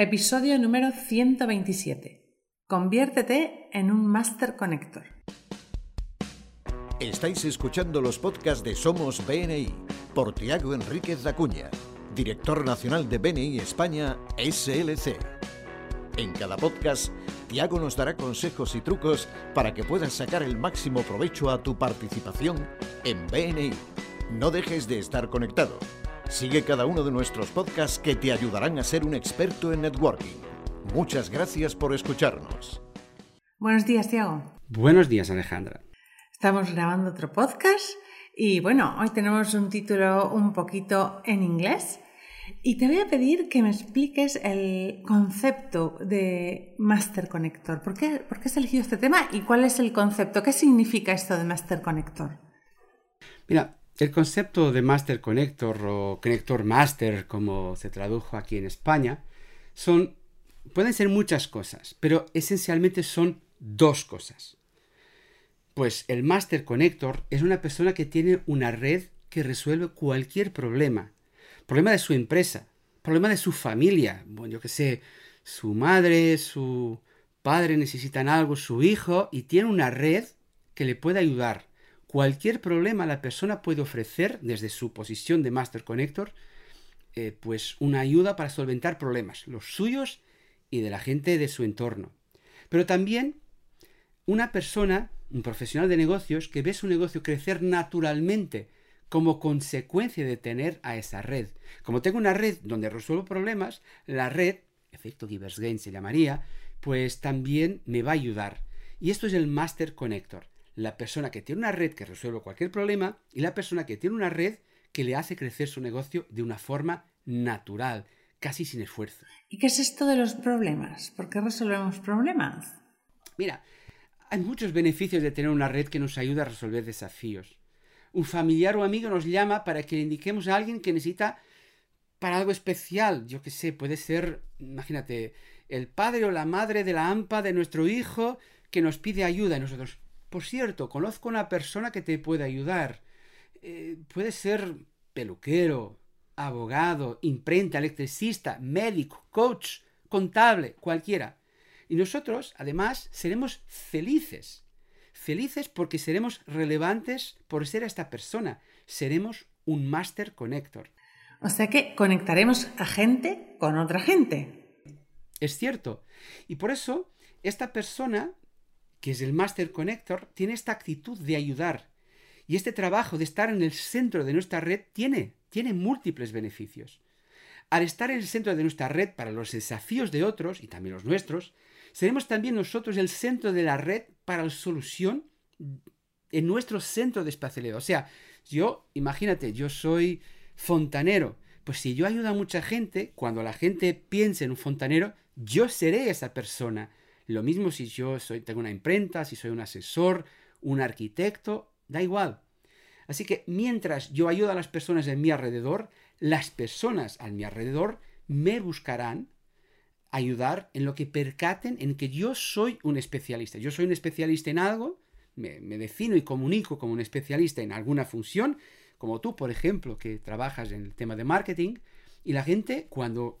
Episodio número 127. Conviértete en un Master Connector. Estáis escuchando los podcasts de Somos BNI por Tiago Enríquez Acuña, director nacional de BNI España SLC. En cada podcast, Tiago nos dará consejos y trucos para que puedas sacar el máximo provecho a tu participación en BNI. No dejes de estar conectado Sigue cada uno de nuestros podcasts que te ayudarán a ser un experto en networking. Muchas gracias por escucharnos. Buenos días, Tiago. Buenos días, Alejandra. Estamos grabando otro podcast y bueno, hoy tenemos un título un poquito en inglés. Y te voy a pedir que me expliques el concepto de Master Connector. ¿Por qué, ¿Por qué has elegido este tema y cuál es el concepto? ¿Qué significa esto de Master Connector? Mira, el concepto de Master Connector o Connector Master, como se tradujo aquí en España, son, pueden ser muchas cosas, pero esencialmente son dos cosas. Pues el Master Connector es una persona que tiene una red que resuelve cualquier problema. Problema de su empresa, problema de su familia, bueno, yo que sé, su madre, su padre necesitan algo, su hijo, y tiene una red que le puede ayudar cualquier problema la persona puede ofrecer desde su posición de Master Connector, eh, pues una ayuda para solventar problemas, los suyos y de la gente de su entorno. Pero también una persona, un profesional de negocios, que ve su negocio crecer naturalmente como consecuencia de tener a esa red. Como tengo una red donde resuelvo problemas, la red, efecto Givers Gain se llamaría, pues también me va a ayudar. Y esto es el Master Connector la persona que tiene una red que resuelve cualquier problema y la persona que tiene una red que le hace crecer su negocio de una forma natural, casi sin esfuerzo. ¿Y qué es esto de los problemas? ¿Por qué resolvemos problemas? Mira, hay muchos beneficios de tener una red que nos ayuda a resolver desafíos. Un familiar o amigo nos llama para que le indiquemos a alguien que necesita para algo especial. Yo qué sé, puede ser, imagínate, el padre o la madre de la AMPA de nuestro hijo que nos pide ayuda y nosotros, por cierto, conozco una persona que te puede ayudar. Eh, puede ser peluquero, abogado, imprenta, electricista, médico, coach, contable, cualquiera. Y nosotros, además, seremos felices. Felices porque seremos relevantes por ser esta persona. Seremos un Master Connector. O sea que conectaremos a gente con otra gente. Es cierto. Y por eso, esta persona que es el Master Connector, tiene esta actitud de ayudar. Y este trabajo de estar en el centro de nuestra red tiene, tiene múltiples beneficios. Al estar en el centro de nuestra red para los desafíos de otros, y también los nuestros, seremos también nosotros el centro de la red para la solución en nuestro centro de espacialidad. O sea, yo, imagínate, yo soy fontanero. Pues si yo ayudo a mucha gente, cuando la gente piense en un fontanero, yo seré esa persona lo mismo si yo soy, tengo una imprenta, si soy un asesor, un arquitecto, da igual. Así que mientras yo ayudo a las personas en mi alrededor, las personas a mi alrededor me buscarán ayudar en lo que percaten en que yo soy un especialista. Yo soy un especialista en algo, me, me, defino y comunico como un especialista en alguna función, como tú, por ejemplo, que trabajas en el tema de marketing, y la gente cuando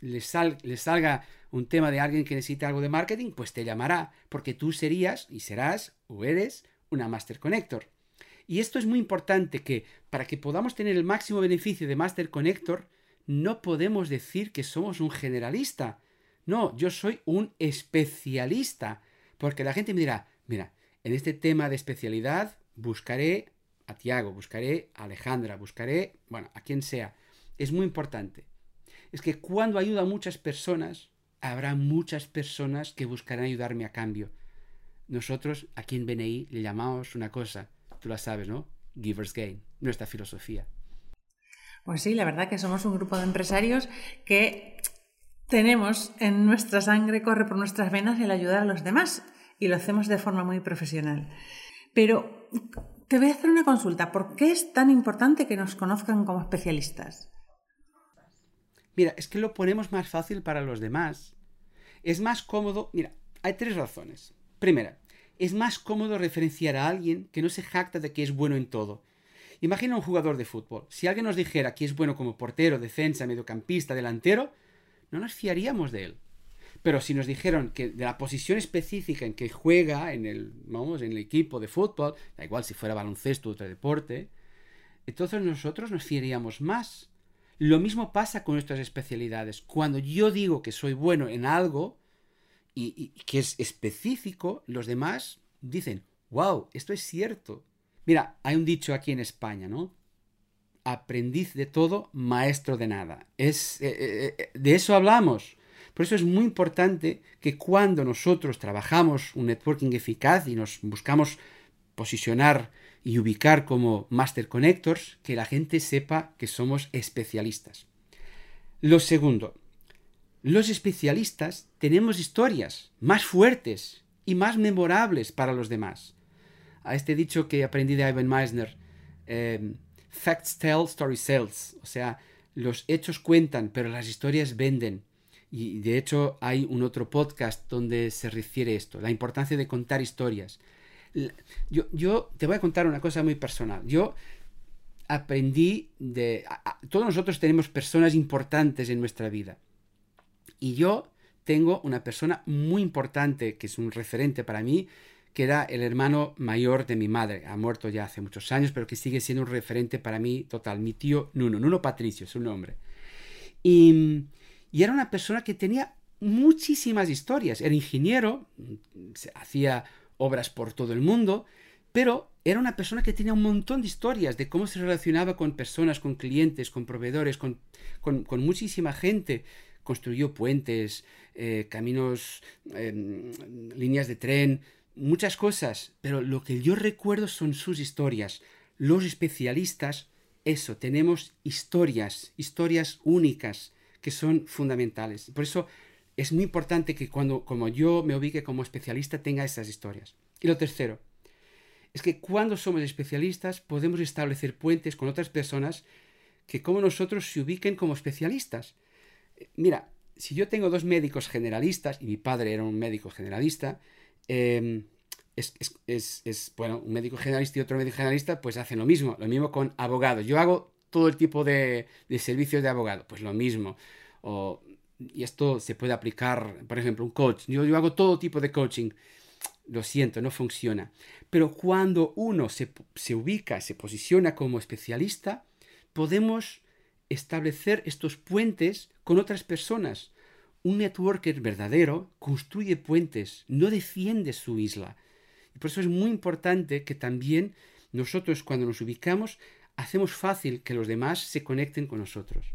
les, salga un tema de alguien que necesita algo de marketing, pues te llamará, porque tú serías y serás o eres una Master Connector. Y esto es muy importante que para que podamos tener el máximo beneficio de Master Connector, no podemos decir que somos un generalista. No, yo soy un especialista. Porque la gente me dirá, mira, en este tema de especialidad buscaré a Tiago, buscaré a Alejandra, buscaré, bueno, a quien sea. Es muy importante es que cuando ayudo a muchas personas, habrá muchas personas que buscarán ayudarme a cambio. Nosotros aquí en BNI le llamamos una cosa, tú la sabes, ¿no? Givers Gain, nuestra filosofía. Pues sí, la verdad que somos un grupo de empresarios que tenemos en nuestra sangre, corre por nuestras venas el ayudar a los demás y lo hacemos de forma muy profesional. Pero te voy a hacer una consulta. ¿Por qué es tan importante que nos conozcan como especialistas? Mira, es que lo ponemos más fácil para los demás. Es más cómodo. Mira, hay tres razones. Primera, es más cómodo referenciar a alguien que no se jacta de que es bueno en todo. Imagina un jugador de fútbol. Si alguien nos dijera que es bueno como portero, defensa, mediocampista, delantero, no nos fiaríamos de él. Pero si nos dijeron que de la posición específica en que juega en el, vamos, en el equipo de fútbol, da igual si fuera baloncesto o otro deporte, entonces nosotros nos fiaríamos más. Lo mismo pasa con nuestras especialidades. Cuando yo digo que soy bueno en algo y, que es específico, los demás dicen, wow, esto es cierto. Mira, hay un dicho aquí en España, ¿no? Aprendiz de todo, maestro de nada. Es, eh, eh, eh, de eso hablamos. Por eso es muy importante que cuando nosotros trabajamos un networking eficaz y nos buscamos posicionar y ubicar como Master Connectors, que la gente sepa que somos especialistas. Lo segundo, los especialistas tenemos historias más fuertes y más memorables para los demás. A este dicho que aprendí de Ivan Meisner, em, facts tell, story sells, o sea, los hechos cuentan, pero las historias venden. Y de hecho hay un otro podcast donde se refiere esto, la importancia de contar historias. Yo, yo te voy a contar una cosa muy personal. Yo aprendí de... todos nosotros tenemos personas importantes en nuestra vida. Y yo tengo una persona muy importante que es un referente para mí, que era el hermano mayor de mi madre. Ha muerto ya hace muchos años, pero que sigue siendo un referente para mí total. Mi tío Nuno, Nuno Patricio es su nombre. Y y era una persona que tenía muchísimas historias. Era ingeniero, hacía obras por todo el mundo, pero era una persona que tenía un montón de historias de cómo se relacionaba con personas, con clientes, con proveedores, con, muchísima gente. Construyó puentes, eh, caminos, em, líneas de tren, muchas cosas. Pero lo que yo recuerdo son sus historias. Los especialistas, eso, tenemos historias, historias únicas que son fundamentales. Por eso es muy importante que cuando como yo me ubique como especialista tenga esas historias. Y lo tercero, es que cuando somos especialistas podemos establecer puentes con otras personas que como nosotros se ubiquen como especialistas. Mira, si yo tengo dos médicos generalistas, y mi padre era un médico generalista, em, es, es, bueno, un médico generalista y otro médico generalista, pues hacen lo mismo, lo mismo con abogados. Yo hago todo el tipo de, servicios de abogado. Pues lo mismo. Y esto se puede aplicar, por ejemplo, un coach. Yo, yo hago todo tipo de coaching. Lo siento, no funciona. Pero cuando uno se, se ubica, se posiciona como especialista, podemos establecer estos puentes con otras personas. Un networker verdadero construye puentes, no defiende su isla. Y por eso es muy importante que también nosotros cuando nos ubicamos hacemos fácil que los demás se conecten con nosotros.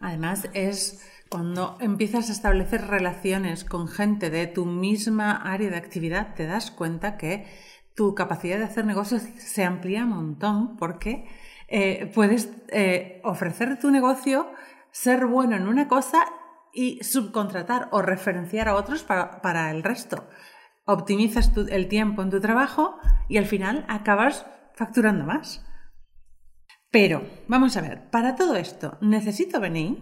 Además, es cuando empiezas a establecer relaciones con gente de tu misma área de actividad, te das cuenta que tu capacidad de hacer negocios se amplía un montón porque eh, puedes eh, ofrecer tu negocio, ser bueno en una cosa y subcontratar o referenciar a otros para, el resto. Optimizas el tiempo en tu trabajo y al final acabas facturando más. Pero, vamos a ver, para todo esto, ¿necesito venir?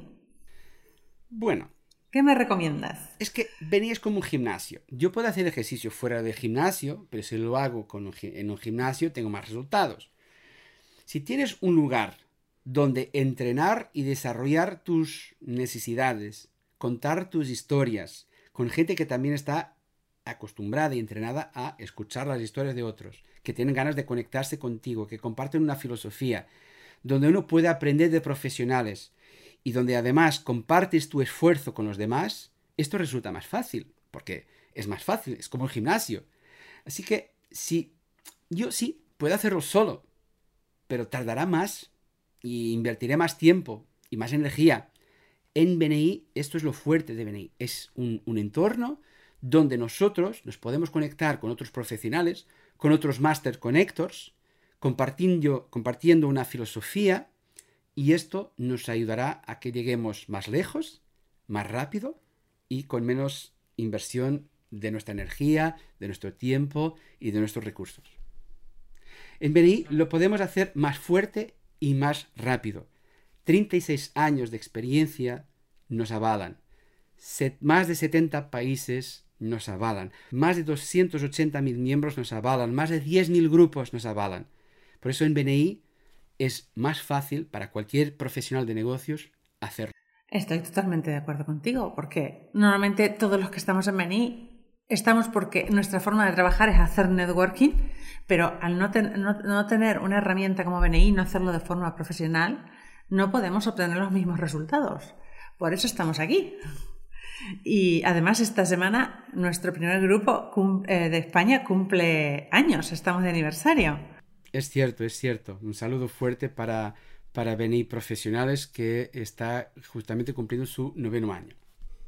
Bueno. ¿Qué me recomiendas? Es que venir es como un gimnasio. Yo puedo hacer ejercicio fuera del gimnasio, pero si lo hago en un gimnasio tengo más resultados. Si tienes un lugar donde entrenar y desarrollar tus necesidades, contar tus historias, con gente que también está acostumbrada y entrenada a escuchar las historias de otros, que tienen ganas de conectarse contigo, que comparten una filosofía, donde uno puede aprender de profesionales y donde además compartes tu esfuerzo con los demás, esto resulta más fácil, porque es más fácil, es como el gimnasio. Así que si yo sí puedo hacerlo solo, pero tardará más y invertiré más tiempo y más energía. En BNI, esto es lo fuerte de BNI, es un, un entorno donde nosotros nos podemos conectar con otros profesionales, con otros Master Connectors, compartiendo, una filosofía y esto nos ayudará a que lleguemos más lejos, más rápido y con menos inversión de nuestra energía, de nuestro tiempo y de nuestros recursos. En BNI lo podemos hacer más fuerte y más rápido. 36 años de experiencia nos avalan. más de 70 países nos avalan. Más de 280.000 miembros nos avalan. Más de 10.000 grupos nos avalan. Por eso en BNI es más fácil para cualquier profesional de negocios hacerlo. Estoy totalmente de acuerdo contigo, porque normalmente todos los que estamos en BNI estamos porque nuestra forma de trabajar es hacer networking, pero al no, tener una herramienta como BNI, no hacerlo de forma profesional, no podemos obtener los mismos resultados. Por eso estamos aquí. Y además esta semana nuestro primer grupo eh, de España cumple años, estamos de aniversario. Es cierto, es cierto. Un saludo fuerte para, para BNI Profesionales que está justamente cumpliendo su noveno año.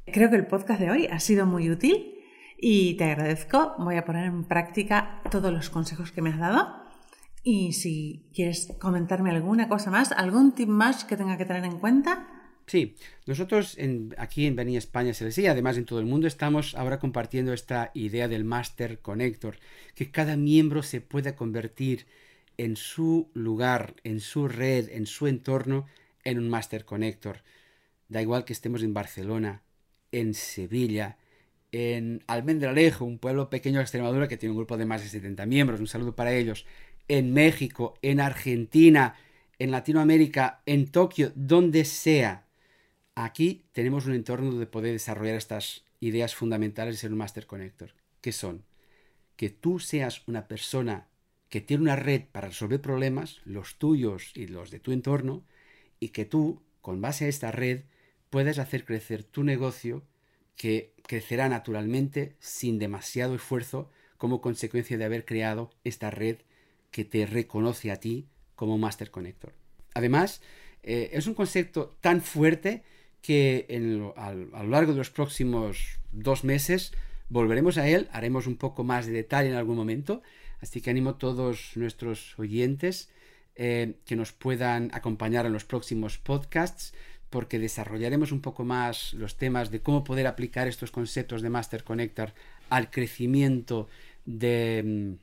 Creo que el podcast de hoy ha sido muy útil y te agradezco. Voy a poner en práctica todos los consejos que me has dado. Y si quieres comentarme alguna cosa más, algún tip más que tenga que tener en cuenta. Sí, nosotros aquí en Beni España se y además en todo el mundo estamos ahora compartiendo esta idea del Master Connector, que cada miembro se pueda convertir en su lugar, en su red, en su entorno, en un Master Connector. Da igual que estemos en Barcelona, en Sevilla, en Almendralejo, un pueblo pequeño de Extremadura que tiene un grupo de más de 70 miembros, un saludo para ellos, en México, en Argentina, en Latinoamérica, en Tokio, donde sea. Aquí tenemos un entorno donde poder desarrollar estas ideas fundamentales en un Master Connector, que son que tú seas una persona que tiene una red para resolver problemas, los tuyos y los de tu entorno, y que tú, con base a esta red, puedas hacer crecer tu negocio que crecerá naturalmente sin demasiado esfuerzo como consecuencia de haber creado esta red que te reconoce a ti como Master Connector. Además, eh, es un concepto tan fuerte que a lo largo de los próximos dos meses volveremos a él, haremos un poco más de detalle en algún momento, así que animo a todos nuestros oyentes eh, que nos puedan acompañar en los próximos podcasts porque desarrollaremos un poco más los temas de cómo poder aplicar estos conceptos de Master Connector al crecimiento de,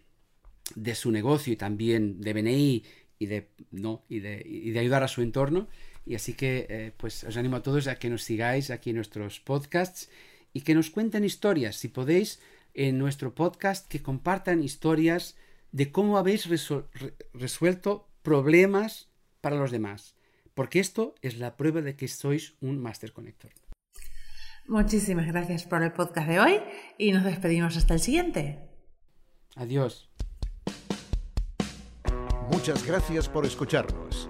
mm, su negocio y también de BNI y de, ¿no? y de ayudar a su entorno. Y así que eh, pues os animo a todos a que nos sigáis aquí en nuestros podcasts y que nos cuenten historias, si podéis, en nuestro podcast, que compartan historias de cómo habéis resuelto problemas para los demás porque esto es la prueba de que sois un Master Connector. Muchísimas gracias por el podcast de hoy y nos despedimos hasta el siguiente. Adiós. Muchas gracias por escucharnos.